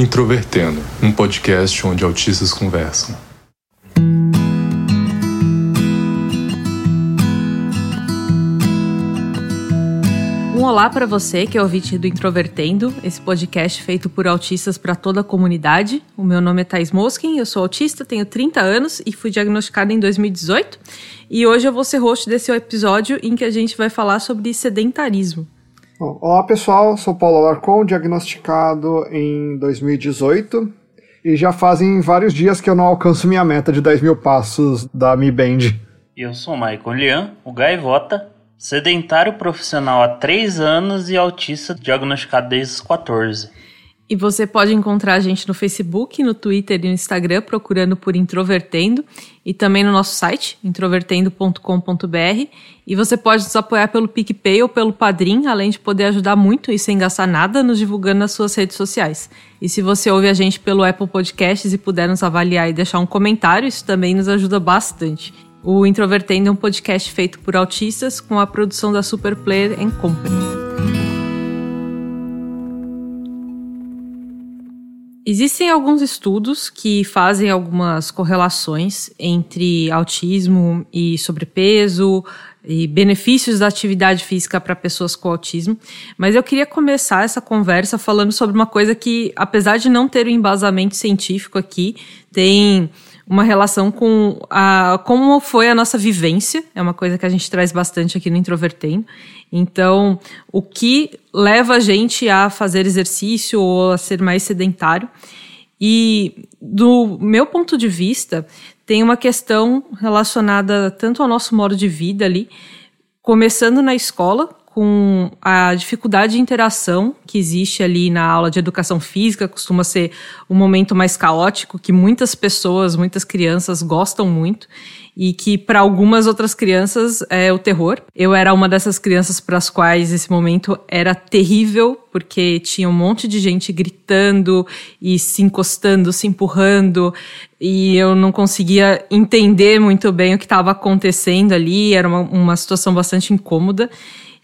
Introvertendo, um podcast onde autistas conversam. Um olá para você que é ouvinte do Introvertendo, esse podcast feito por autistas para toda a comunidade. O meu nome é Thais Moskin, eu sou autista, tenho 30 anos e fui diagnosticada em 2018. E hoje eu vou ser host desse episódio em que a gente vai falar sobre sedentarismo. Olá pessoal, sou Paulo Alarcon, diagnosticado em 2018 e já fazem vários dias que eu não alcanço minha meta de 10 mil passos da Mi Band. Eu sou Michael Lian, o Gaivota, sedentário profissional há 3 anos e autista diagnosticado desde os 14. E você pode encontrar a gente no Facebook, no Twitter e no Instagram procurando por Introvertendo e também no nosso site, introvertendo.com.br. E você pode nos apoiar pelo PicPay ou pelo Padrim, além de poder ajudar muito e sem gastar nada nos divulgando nas suas redes sociais. E se você ouve a gente pelo Apple Podcasts e puder nos avaliar e deixar um comentário, isso também nos ajuda bastante. O Introvertendo é um podcast feito por autistas com a produção da Superplayer Company. Existem alguns estudos que fazem algumas correlações entre autismo e sobrepeso e benefícios da atividade física para pessoas com autismo, mas eu queria começar essa conversa falando sobre uma coisa que, apesar de não ter um embasamento científico aqui, tem uma relação com a, como foi a nossa vivência, é uma coisa que a gente traz bastante aqui no Introvertendo. Então, o que leva a gente a fazer exercício ou a ser mais sedentário. E, do meu ponto de vista, tem uma questão relacionada tanto ao nosso modo de vida ali, começando na escola, com a dificuldade de interação que existe ali na aula de educação física, costuma ser um momento mais caótico, que muitas pessoas, muitas crianças gostam muito e que para algumas outras crianças é o terror. Eu era uma dessas crianças para as quais esse momento era terrível, porque tinha um monte de gente gritando e se encostando, se empurrando, e eu não conseguia entender muito bem o que estava acontecendo ali, era uma, uma situação bastante incômoda.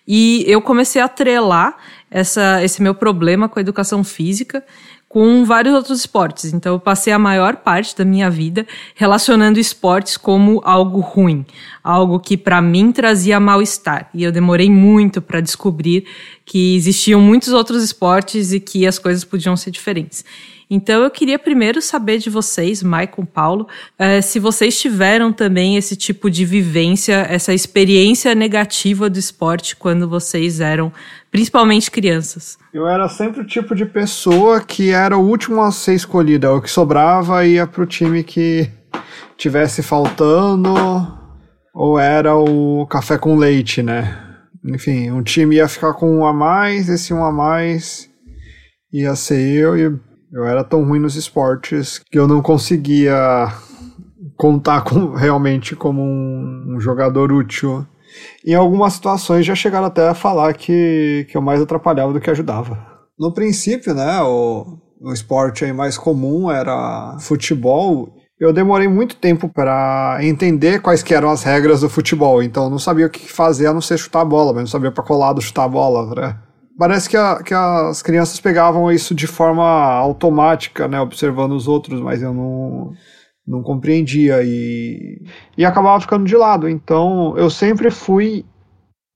E eu comecei a atrelar essa, esse meu problema com a educação física com vários outros esportes. Então, eu passei a maior parte da minha vida relacionando esportes como algo ruim, algo que para mim trazia mal-estar. E eu demorei muito para descobrir que existiam muitos outros esportes e que as coisas podiam ser diferentes. Então eu queria primeiro saber de vocês, Maicon, Paulo, uh, se vocês tiveram também esse tipo de vivência, essa experiência negativa do esporte quando vocês eram principalmente crianças. Eu era sempre o tipo de pessoa que era o último a ser escolhida, o que sobrava ia pro time que tivesse faltando, ou era o café com leite, né? Enfim, um time ia ficar com um a mais, esse um a mais ia ser eu e eu era tão ruim nos esportes que eu não conseguia contar com, realmente como um, um jogador útil. Em algumas situações já chegaram até a falar que, que eu mais atrapalhava do que ajudava. No princípio, né, o, o esporte aí mais comum era futebol. Eu demorei muito tempo para entender quais que eram as regras do futebol, então eu não sabia o que fazer a não ser chutar a bola, mas não sabia para colado chutar a bola, né? Parece que, a, que as crianças pegavam isso de forma automática, né, observando os outros, mas eu não, não compreendia e, e acabava ficando de lado. Então, eu sempre fui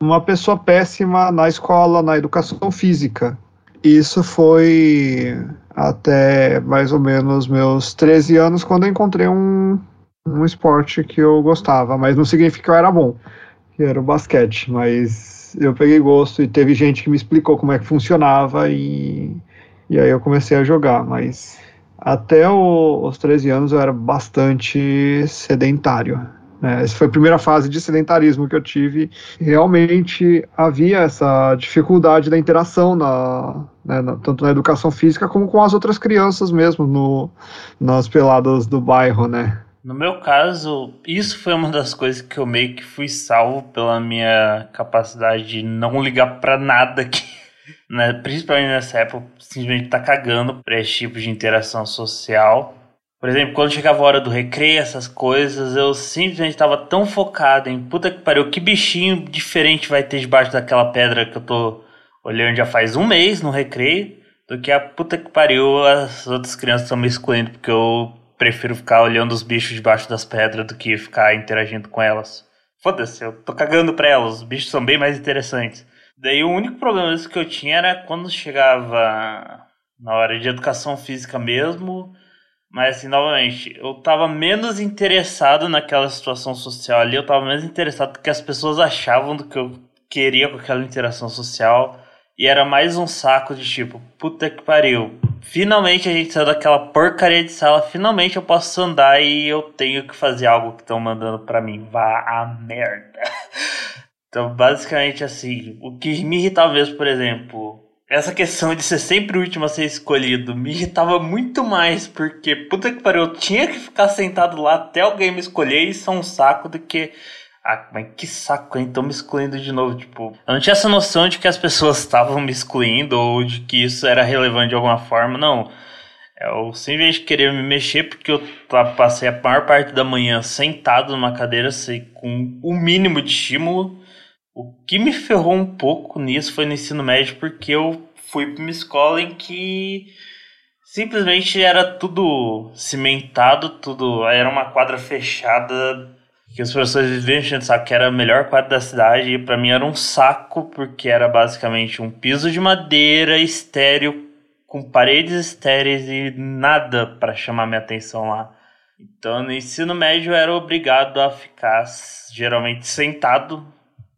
uma pessoa péssima na escola, na educação física. Isso foi até mais ou menos meus 13 anos, quando eu encontrei um, um esporte que eu gostava, mas não significa que eu era bom, era o basquete, mas eu peguei gosto e teve gente que me explicou como é que funcionava e, e aí eu comecei a jogar, mas até o, os 13 anos eu era bastante sedentário. Né? Essa foi a primeira fase de sedentarismo que eu tive. Realmente havia essa dificuldade da interação, na, né, na, tanto na educação física como com as outras crianças mesmo, no, nas peladas do bairro, né? No meu caso, isso foi uma das coisas que eu meio que fui salvo pela minha capacidade de não ligar para nada que, né, principalmente nessa época, simplesmente tá cagando para esse tipo de interação social. Por exemplo, quando chegava a hora do recreio, essas coisas, eu simplesmente estava tão focado em puta que pariu, que bichinho diferente vai ter debaixo daquela pedra que eu tô olhando já faz um mês no recreio. do que a puta que pariu as outras crianças estão me excluindo porque eu prefiro ficar olhando os bichos debaixo das pedras do que ficar interagindo com elas. Foda-se, eu tô cagando pra elas, os bichos são bem mais interessantes. Daí o único problema que eu tinha era quando chegava na hora de educação física mesmo, mas assim, novamente, eu tava menos interessado naquela situação social ali, eu tava menos interessado no que as pessoas achavam do que eu queria com aquela interação social. E era mais um saco de tipo, puta que pariu. Finalmente a gente saiu daquela porcaria de sala, finalmente eu posso andar e eu tenho que fazer algo que estão mandando para mim. Vá a merda. Então, basicamente assim, o que me irritava mesmo, por exemplo, essa questão de ser sempre o último a ser escolhido me irritava muito mais, porque puta que pariu, eu tinha que ficar sentado lá até alguém me escolher e isso é um saco do que. Ah, mas que saco, hein? Me excluindo de novo. Tipo, eu não tinha essa noção de que as pessoas estavam me excluindo ou de que isso era relevante de alguma forma, não. Eu simplesmente queria me mexer porque eu passei a maior parte da manhã sentado numa cadeira sei, com o mínimo de estímulo o que me ferrou um pouco nisso foi no ensino médio, porque eu fui para uma escola em que simplesmente era tudo cimentado, tudo era uma quadra fechada que os professores viviam enchendo saco que era a melhor quadra da cidade e para mim era um saco porque era basicamente um piso de madeira estéreo com paredes estéreis e nada para chamar minha atenção lá. Então no ensino médio eu era obrigado a ficar geralmente sentado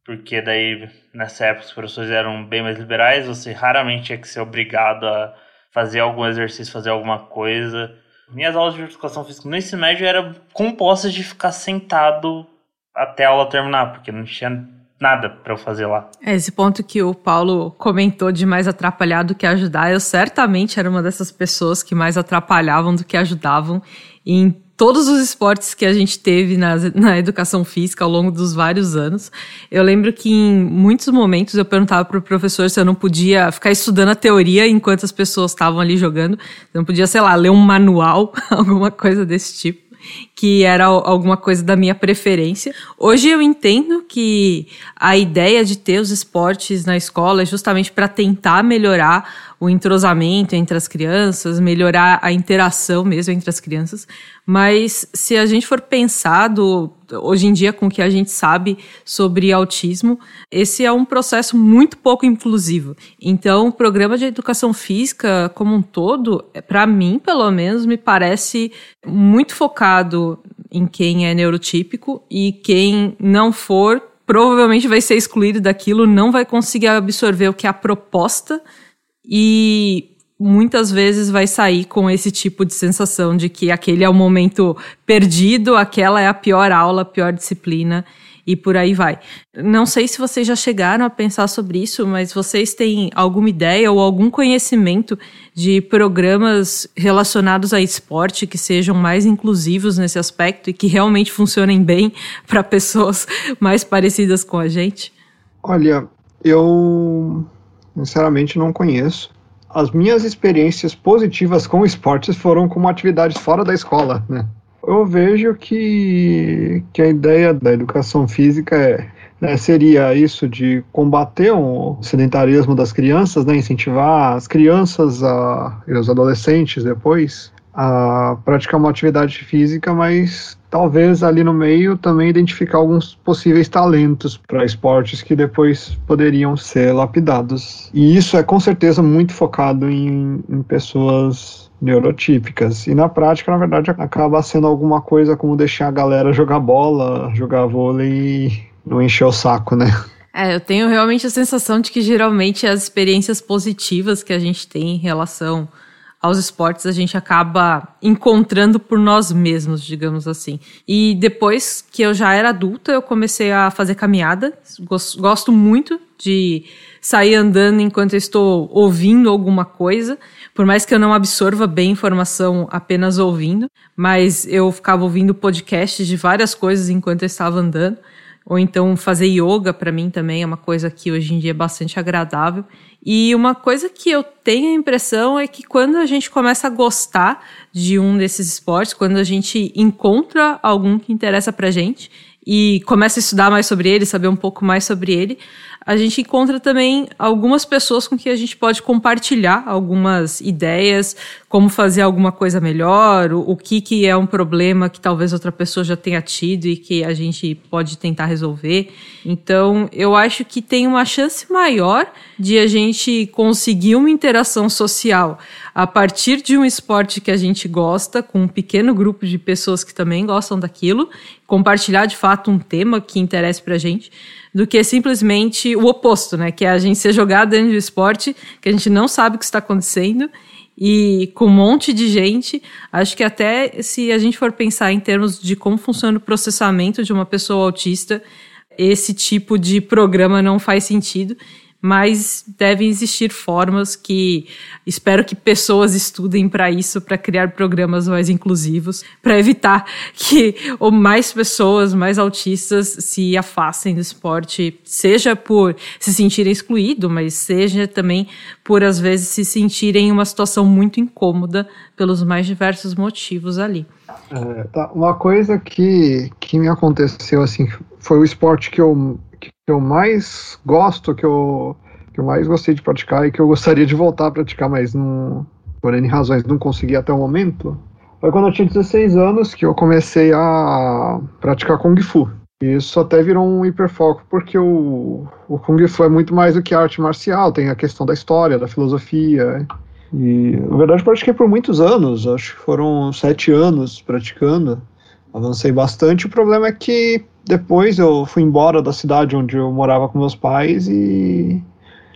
porque daí nessa época os professores eram bem mais liberais, você raramente tinha que ser obrigado a fazer algum exercício, fazer alguma coisa. Minhas aulas de educação física no ensino médio eram compostas de ficar sentado até a aula terminar, porque não tinha nada para eu fazer lá. É, esse ponto que o Paulo comentou de mais atrapalhar do que ajudar, eu certamente era uma dessas pessoas que mais atrapalhavam do que ajudavam em todos os esportes que a gente teve na, na educação física ao longo dos vários anos. Eu lembro que em muitos momentos eu perguntava para o professor se eu não podia ficar estudando a teoria enquanto as pessoas estavam ali jogando. Eu não podia, sei lá, ler um manual, alguma coisa desse tipo que era alguma coisa da minha preferência. Hoje eu entendo que a ideia de ter os esportes na escola é justamente para tentar melhorar o entrosamento entre as crianças, melhorar a interação mesmo entre as crianças. Mas se a gente for pensado hoje em dia com o que a gente sabe sobre autismo, esse é um processo muito pouco inclusivo. Então, o programa de educação física como um todo, para mim, pelo menos, me parece muito focado em quem é neurotípico e quem não for provavelmente vai ser excluído daquilo, não vai conseguir absorver o que é a proposta e muitas vezes vai sair com esse tipo de sensação de que aquele é o momento perdido, aquela é a pior aula, a pior disciplina e por aí vai. Não sei se vocês já chegaram a pensar sobre isso, mas vocês têm alguma ideia ou algum conhecimento de programas relacionados a esporte que sejam mais inclusivos nesse aspecto e que realmente funcionem bem para pessoas mais parecidas com a gente? Olha, eu sinceramente não conheço. As minhas experiências positivas com esportes foram como atividades fora da escola, né? Eu vejo que, que a ideia da educação física é, né, seria isso de combater o sedentarismo das crianças, né, incentivar as crianças a, e os adolescentes depois a praticar uma atividade física, mas talvez ali no meio também identificar alguns possíveis talentos para esportes que depois poderiam ser lapidados. E isso é com certeza muito focado em, em pessoas neurotípicas. E na prática, na verdade, acaba sendo alguma coisa como deixar a galera jogar bola, jogar vôlei e não encher o saco, né? É, eu tenho realmente a sensação de que geralmente as experiências positivas que a gente tem em relação aos esportes a gente acaba encontrando por nós mesmos, digamos assim. E depois que eu já era adulta, eu comecei a fazer caminhada. Gosto muito de sair andando enquanto eu estou ouvindo alguma coisa, por mais que eu não absorva bem informação apenas ouvindo, mas eu ficava ouvindo podcasts de várias coisas enquanto eu estava andando. Ou então fazer yoga para mim também é uma coisa que hoje em dia é bastante agradável. E uma coisa que eu tenho a impressão é que quando a gente começa a gostar de um desses esportes, quando a gente encontra algum que interessa pra gente, e começa a estudar mais sobre ele, saber um pouco mais sobre ele, a gente encontra também algumas pessoas com que a gente pode compartilhar algumas ideias, como fazer alguma coisa melhor, o, o, que, que é um problema que talvez outra pessoa já tenha tido e que a gente pode tentar resolver. Então, eu acho que tem uma chance maior de a gente conseguir uma interação social a partir de um esporte que a gente gosta, com um pequeno grupo de pessoas que também gostam daquilo, compartilhar de fato um tema que interessa pra gente do que simplesmente o oposto, né? Que é a gente ser jogado dentro do esporte, que a gente não sabe o que está acontecendo e com um monte de gente. Acho que até se a gente for pensar em termos de como funciona o processamento de uma pessoa autista, esse tipo de programa não faz sentido mas devem existir formas que espero que pessoas estudem para isso, para criar programas mais inclusivos, para evitar que ou mais pessoas, mais autistas se afastem do esporte, seja por se sentirem excluídos, mas seja também por às vezes se sentirem em uma situação muito incômoda pelos mais diversos motivos ali. É, tá. Uma coisa que, que me aconteceu assim foi o esporte que eu que eu mais gosto, que eu, que eu mais gostei de praticar e que eu gostaria de voltar a praticar, mas não, por N razões não consegui até o momento, foi quando eu tinha 16 anos que eu comecei a praticar Kung Fu. E isso até virou um hiperfoco, porque o, o Kung Fu é muito mais do que arte marcial, tem a questão da história, da filosofia. E, na verdade, pratiquei por muitos anos, acho que foram sete anos praticando. Avancei bastante. O problema é que depois eu fui embora da cidade onde eu morava com meus pais e,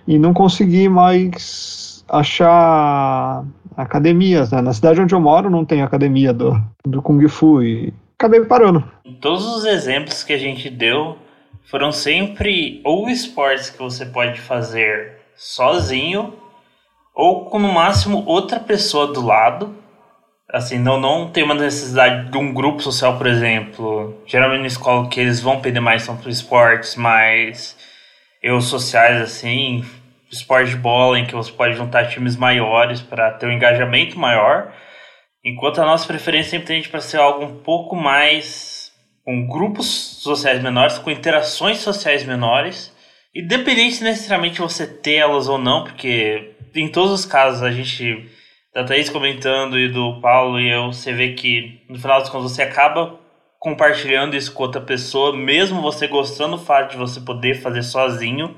e não consegui mais achar academias. Né? Na cidade onde eu moro não tem academia do, do Kung Fu e acabei parando. Todos os exemplos que a gente deu foram sempre ou esportes que você pode fazer sozinho ou com no máximo outra pessoa do lado assim, não, não tem uma necessidade de um grupo social, por exemplo. Geralmente na escola que eles vão pedir mais são para esportes mais eu sociais, assim, esporte de bola, em que você pode juntar times maiores para ter um engajamento maior. Enquanto a nossa preferência sempre tende para ser algo um pouco mais com grupos sociais menores, com interações sociais menores, independente necessariamente você ter elas ou não, porque em todos os casos a gente da Thaís comentando e do Paulo e eu, você vê que no final das contas você acaba compartilhando isso com outra pessoa, mesmo você gostando do fato de você poder fazer sozinho,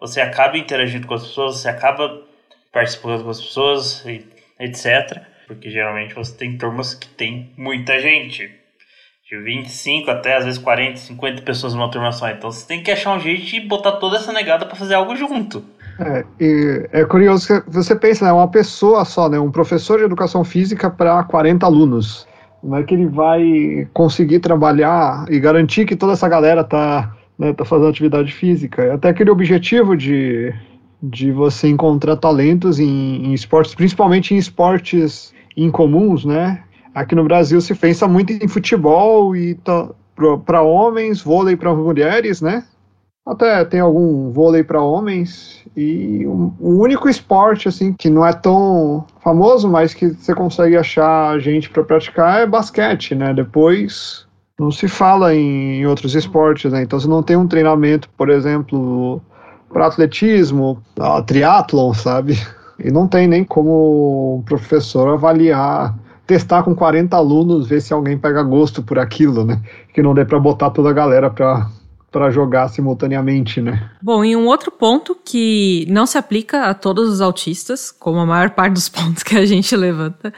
você acaba interagindo com as pessoas, você acaba participando com as pessoas, etc. Porque geralmente você tem turmas que tem muita gente. De 25 até às vezes 40, 50 pessoas numa turma só. Então você tem que achar um jeito de botar toda essa negada para fazer algo junto. É, é curioso que você pensa, né, uma pessoa só, né, um professor de educação física para 40 alunos. Como é que ele vai conseguir trabalhar e garantir que toda essa galera tá, né, tá fazendo atividade física? Até aquele objetivo de, de você encontrar talentos em, em esportes, principalmente em esportes incomuns, né? Aqui no Brasil se pensa muito em futebol e para homens, vôlei para mulheres, né? Até tem algum vôlei para homens e o único esporte assim que não é tão famoso, mas que você consegue achar gente para praticar é basquete, né? Depois não se fala em, outros esportes, né? Então você não tem um treinamento, por exemplo, para atletismo, triatlon, sabe? E não tem nem como o professor avaliar testar com 40 alunos, ver se alguém pega gosto por aquilo, né? Que não dê para botar toda a galera para para jogar simultaneamente, né? Bom, e um outro ponto que não se aplica a todos os autistas, como a maior parte dos pontos que a gente levanta,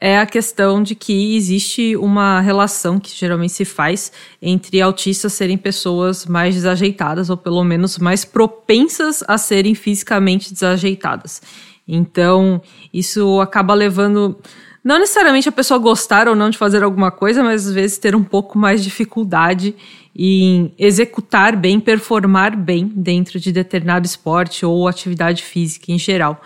é a questão de que existe uma relação que geralmente se faz entre autistas serem pessoas mais desajeitadas ou pelo menos mais propensas a serem fisicamente desajeitadas. Então, isso acaba levando não necessariamente a pessoa gostar ou não de fazer alguma coisa, mas às vezes ter um pouco mais de dificuldade em executar bem, performar bem dentro de determinado esporte ou atividade física em geral.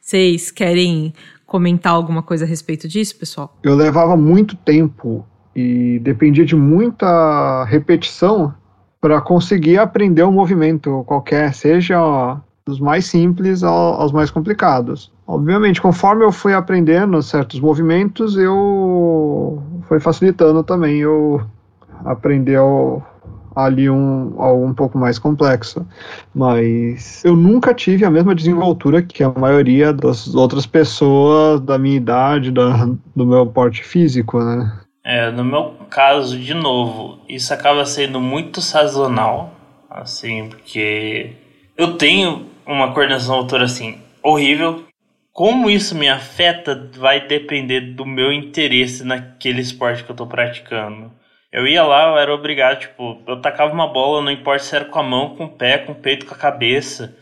Vocês querem comentar alguma coisa a respeito disso, pessoal? Eu levava muito tempo e dependia de muita repetição para conseguir aprender um movimento qualquer, seja dos mais simples aos mais complicados. Obviamente, conforme eu fui aprendendo certos movimentos, eu foi facilitando também eu aprender ali um, algo um pouco mais complexo. Mas eu nunca tive a mesma desenvoltura que a maioria das outras pessoas da minha idade, da, do meu porte físico, né? É, no meu caso, de novo, isso acaba sendo muito sazonal, assim, porque eu tenho uma coordenação motora assim horrível. Como isso me afeta vai depender do meu interesse naquele esporte que eu tô praticando. Eu ia lá, eu era obrigado, tipo, eu tacava uma bola, não importa se era com a mão, com o pé, com o peito, com a cabeça.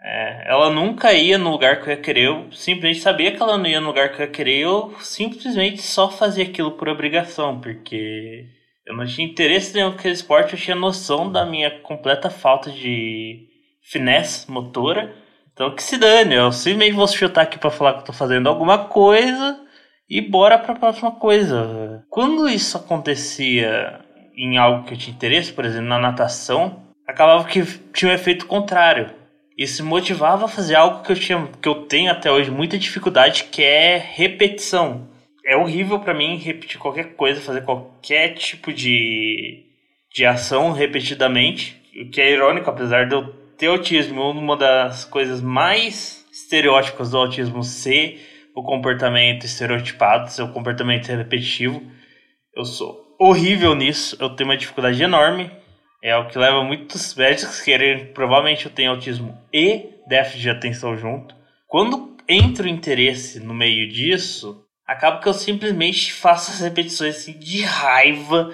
É, ela nunca ia no lugar que eu ia querer, eu simplesmente sabia que ela não ia no lugar que eu ia querer, eu simplesmente só fazia aquilo por obrigação, porque eu não tinha interesse nenhum naquele esporte, eu tinha noção da minha completa falta de finesse motora. Então que se dane, eu simplesmente vou chutar aqui para falar que eu tô fazendo alguma coisa e bora para a próxima coisa. Quando isso acontecia em algo que eu tinha interesse, por exemplo, na natação, acabava que tinha um efeito contrário. Isso motivava a fazer algo que eu tinha, que eu tenho até hoje muita dificuldade, que é repetição. É horrível para mim repetir qualquer coisa, fazer qualquer tipo de, de ação repetidamente. O que é irônico, apesar de eu ter autismo, uma das coisas mais estereótipas do autismo ser o comportamento estereotipado, seu comportamento repetitivo. Eu sou horrível nisso, eu tenho uma dificuldade enorme. É o que leva muitos médicos a quererem. Provavelmente eu tenho autismo e déficit de atenção junto. Quando entra o interesse no meio disso, acaba que eu simplesmente faço as repetições assim, de raiva,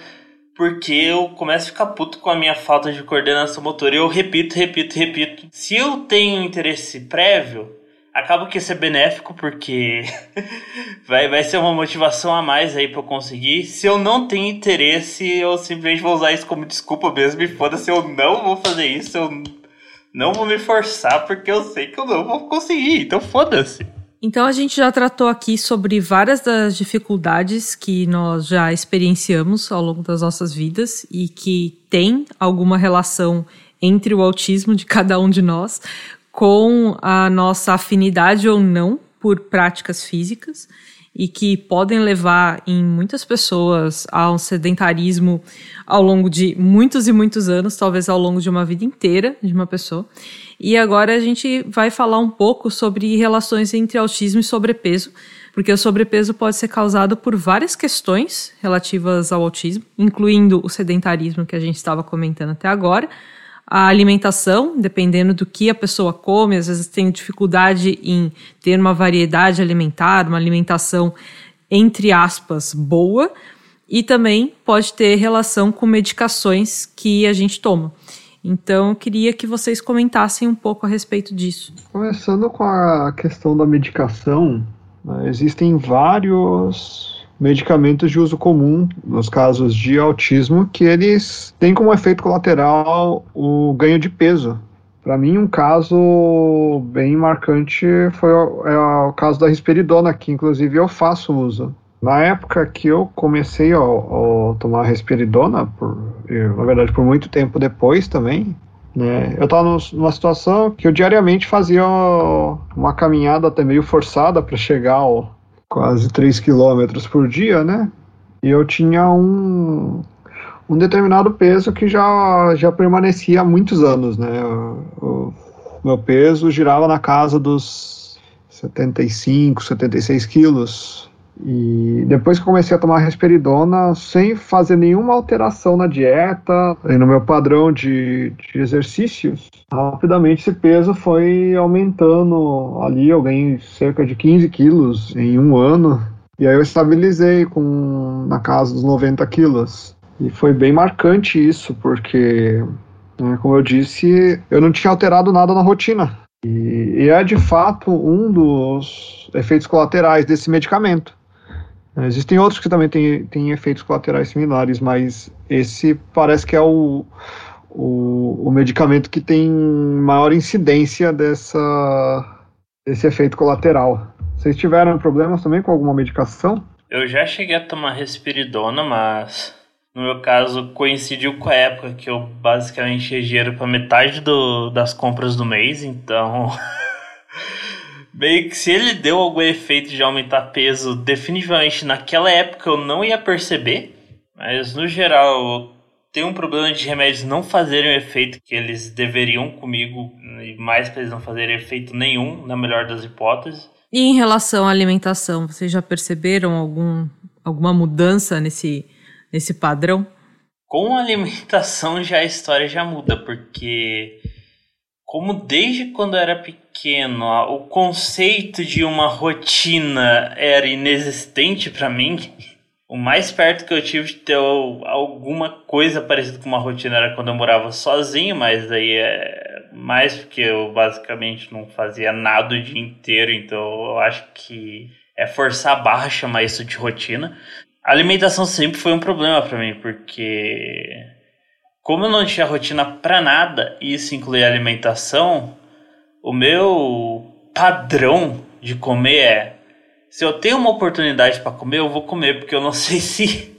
porque eu começo a ficar puto com a minha falta de coordenação motora e eu repito, repito, repito. Se eu tenho interesse prévio, acaba que isso é benéfico porque vai, vai ser uma motivação a mais aí para eu conseguir. Se eu não tenho interesse, eu simplesmente vou usar isso como desculpa mesmo e foda-se, eu não vou fazer isso, eu não vou me forçar porque eu sei que eu não vou conseguir, então foda-se. Então a gente já tratou aqui sobre várias das dificuldades que nós já experienciamos ao longo das nossas vidas e que tem alguma relação entre o autismo de cada um de nós com a nossa afinidade ou não por práticas físicas e que podem levar em muitas pessoas a um sedentarismo ao longo de muitos e muitos anos, talvez ao longo de uma vida inteira de uma pessoa. E agora a gente vai falar um pouco sobre relações entre autismo e sobrepeso, porque o sobrepeso pode ser causado por várias questões relativas ao autismo, incluindo o sedentarismo que a gente estava comentando até agora, a alimentação, dependendo do que a pessoa come, às vezes tem dificuldade em ter uma variedade alimentar, uma alimentação entre aspas boa, e também pode ter relação com medicações que a gente toma. Então, eu queria que vocês comentassem um pouco a respeito disso. Começando com a questão da medicação, né, existem vários medicamentos de uso comum nos casos de autismo que eles têm como efeito colateral o ganho de peso. Para mim, um caso bem marcante foi o, é o caso da risperidona, que inclusive eu faço uso. Na época que eu comecei a, a tomar risperidona, por, na verdade por muito tempo depois também, né, eu estava numa situação que eu diariamente fazia uma caminhada até meio forçada para chegar ao, quase 3 quilômetros por dia, né? E eu tinha um, um determinado peso que já, já permanecia há muitos anos, né? O, o meu peso girava na casa dos 75, 76 quilos. E depois que comecei a tomar risperidona, sem fazer nenhuma alteração na dieta e no meu padrão de, de exercícios, rapidamente esse peso foi aumentando. Ali eu ganhei cerca de 15 quilos em um ano. E aí eu estabilizei com na casa dos 90 quilos. E foi bem marcante isso, porque, né, como eu disse, eu não tinha alterado nada na rotina. E, e é de fato um dos efeitos colaterais desse medicamento. Existem outros que também têm, têm efeitos colaterais similares, mas esse parece que é o, o, o medicamento que tem maior incidência dessa, desse efeito colateral. Vocês tiveram problemas também com alguma medicação? Eu já cheguei a tomar respiridona, mas no meu caso coincidiu com a época que eu basicamente tinha dinheiro para metade do, das compras do mês, então meio que se ele deu algum efeito de aumentar peso, definitivamente naquela época eu não ia perceber. Mas no geral, tenho um problema de remédios não fazerem o efeito que eles deveriam comigo, e mais para eles não fazerem efeito nenhum, na melhor das hipóteses. E em relação à alimentação, vocês já perceberam algum, alguma mudança nesse, nesse padrão? Com a alimentação já a história já muda, porque como desde quando era pequeno o conceito de uma rotina era inexistente para mim, o mais perto que eu tive de ter alguma coisa parecida com uma rotina era quando eu morava sozinho, mas aí é mais porque eu basicamente não fazia nada o dia inteiro, então eu acho que é forçar a barra chamar isso de rotina. A alimentação sempre foi um problema para mim, porque como eu não tinha rotina para nada, e isso inclui alimentação, o meu padrão de comer é se eu tenho uma oportunidade para comer, eu vou comer, porque eu não sei se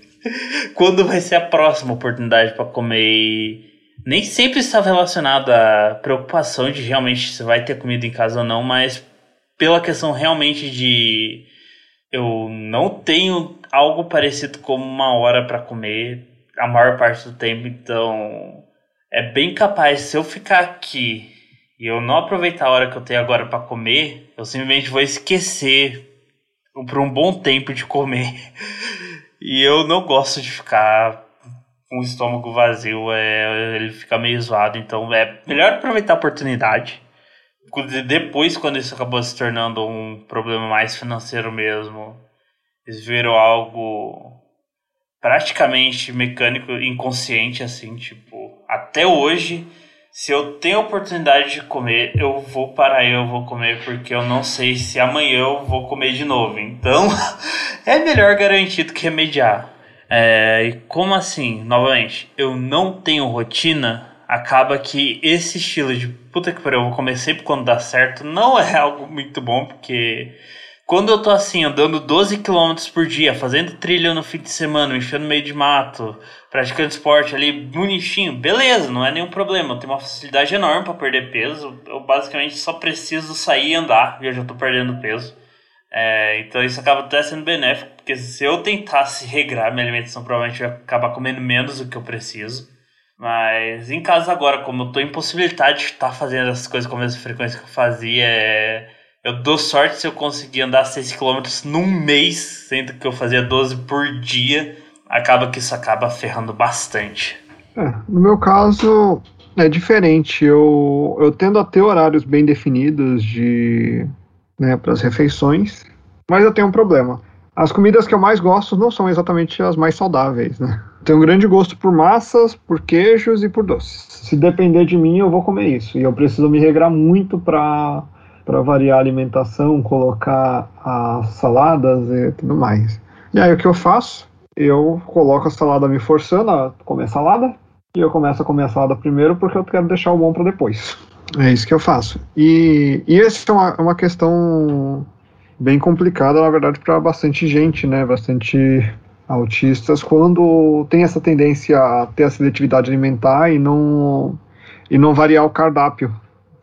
quando vai ser a próxima oportunidade para comer. E nem sempre está relacionado à preocupação de realmente se vai ter comida em casa ou não, mas pela questão realmente de eu não tenho algo parecido como uma hora para comer a maior parte do tempo, então é bem capaz se eu ficar aqui e eu não aproveitar a hora que eu tenho agora para comer, eu simplesmente vou esquecer por um bom tempo de comer. E eu não gosto de ficar com o estômago vazio, é, ele fica meio zoado, então é melhor aproveitar a oportunidade. Depois, quando isso acabou se tornando um problema mais financeiro mesmo, eles viram algo praticamente mecânico, inconsciente, assim, tipo, até hoje, se eu tenho oportunidade de comer, eu vou parar eu vou comer, porque eu não sei se amanhã eu vou comer de novo. Então, é melhor garantir do que remediar. É, e como assim, novamente, eu não tenho rotina, acaba que esse estilo de puta que pariu, eu vou comer sempre quando dá certo, não é algo muito bom, porque quando eu tô assim, andando 12 km por dia, fazendo trilha no fim de semana, enchendo meio de mato, praticando esporte ali bonitinho, beleza, não é nenhum problema. Eu tenho uma facilidade enorme para perder peso. Eu basicamente só preciso sair e andar e eu já tô perdendo peso. É, então isso acaba até sendo benéfico, porque se eu tentasse regrar minha alimentação, provavelmente eu ia acabar comendo menos do que eu preciso. Mas em casa agora, como eu tô impossibilitado de estar fazendo essas coisas com a mesma frequência que eu fazia, é eu dou sorte se eu conseguir andar 6km num mês, sendo que eu fazia 12 por dia. Acaba que isso acaba ferrando bastante. É, no meu caso, é diferente. Eu, eu tendo a ter horários bem definidos de né, para as refeições, mas eu tenho um problema. As comidas que eu mais gosto não são exatamente as mais saudáveis, né? Tenho um grande gosto por massas, por queijos e por doces. Se depender de mim, eu vou comer isso. E eu preciso me regrar muito para para variar a alimentação, colocar as saladas e tudo mais. E aí o que eu faço? Eu coloco a salada me forçando a comer salada, e eu começo a comer a salada primeiro porque eu quero deixar o bom para depois. É isso que eu faço. E, e essa é uma, uma questão bem complicada, na verdade, para bastante gente, né? Bastante autistas, quando tem essa tendência a ter a seletividade alimentar e não, e não variar o cardápio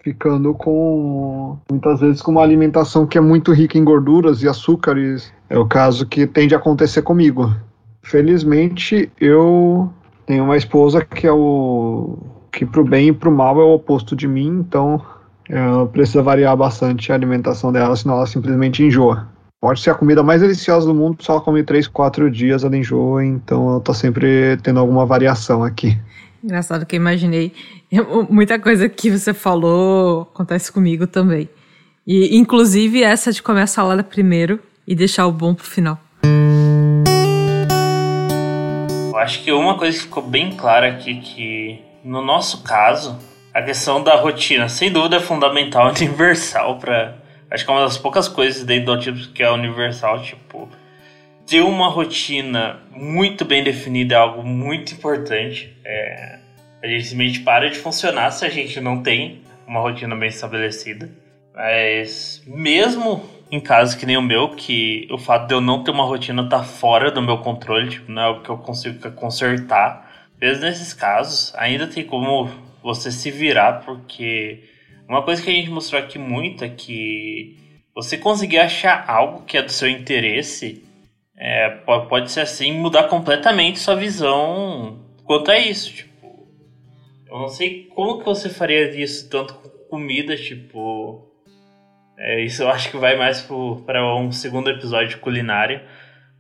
ficando com muitas vezes com uma alimentação que é muito rica em gorduras e açúcares. É o caso que tende a acontecer comigo. Felizmente, eu tenho uma esposa que é o que pro bem e pro mal é o oposto de mim, então eu precisa variar bastante a alimentação dela, senão ela simplesmente enjoa. Pode ser a comida mais deliciosa do mundo, só ela come 3, 4 dias, ela enjoa, então eu tô sempre tendo alguma variação aqui. Engraçado que eu imaginei. Muita coisa que você falou acontece comigo também. E, inclusive, essa de comer a salada primeiro e deixar o bom pro final. Eu acho que uma coisa que ficou bem clara aqui que, no nosso caso, a questão da rotina, sem dúvida, é fundamental, universal para Acho que é uma das poucas coisas dentro do autismo que é universal, tipo ter uma rotina muito bem definida é algo muito importante. É, a gente simplesmente para de funcionar se a gente não tem uma rotina bem estabelecida. Mas mesmo em casos que nem o meu, que o fato de eu não ter uma rotina tá fora do meu controle, tipo, não é algo que eu consigo consertar. Mesmo nesses casos, ainda tem como você se virar, porque uma coisa que a gente mostrou aqui muito é que você conseguir achar algo que é do seu interesse é, pode ser assim mudar completamente sua visão quanto a isso, tipo. Eu não sei como que você faria isso tanto com comida, tipo. É, isso eu acho que vai mais para um segundo episódio de culinária.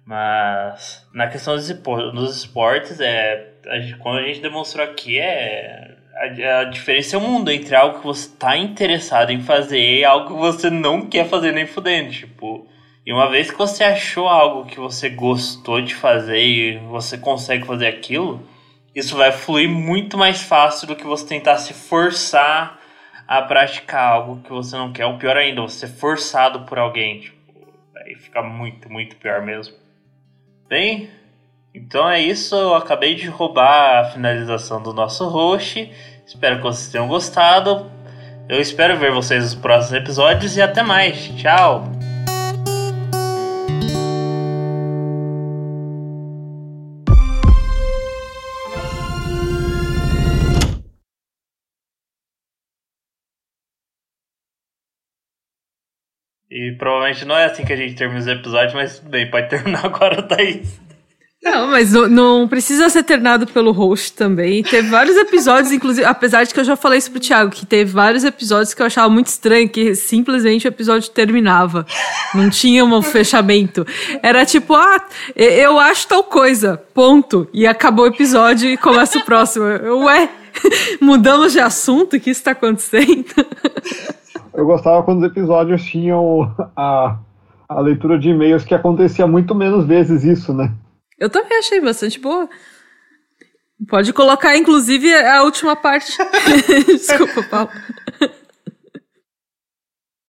Mas na questão dos, dos esportes, é, a, quando a gente demonstrou aqui, é, a, a diferença é o mundo entre algo que você está interessado em fazer e algo que você não quer fazer nem fudendo. Tipo, e uma vez que você achou algo que você gostou de fazer e você consegue fazer aquilo, isso vai fluir muito mais fácil do que você tentar se forçar a praticar algo que você não quer, ou pior ainda, você ser forçado por alguém. Tipo, aí fica muito, muito pior mesmo. Bem, então é isso. Eu acabei de roubar a finalização do nosso host. Espero que vocês tenham gostado. Eu espero ver vocês nos próximos episódios e até mais. Tchau! E provavelmente não é assim que a gente termina os episódios, mas bem, pode terminar agora, Thaís. Não, mas não, não, precisa ser terminado pelo host também. Teve vários episódios, inclusive, apesar de que eu já falei isso pro Thiago, que teve vários episódios que eu achava muito estranho, que simplesmente o episódio terminava. Não tinha um fechamento. Era tipo, ah, eu acho tal coisa, ponto. E acabou o episódio e começa o próximo. Ué, mudamos de assunto? O que está acontecendo? Eu gostava quando os episódios tinham a, a leitura de e-mails, que acontecia muito menos vezes isso, né? Eu também achei bastante boa. Pode colocar, inclusive, a última parte. Desculpa, Paulo.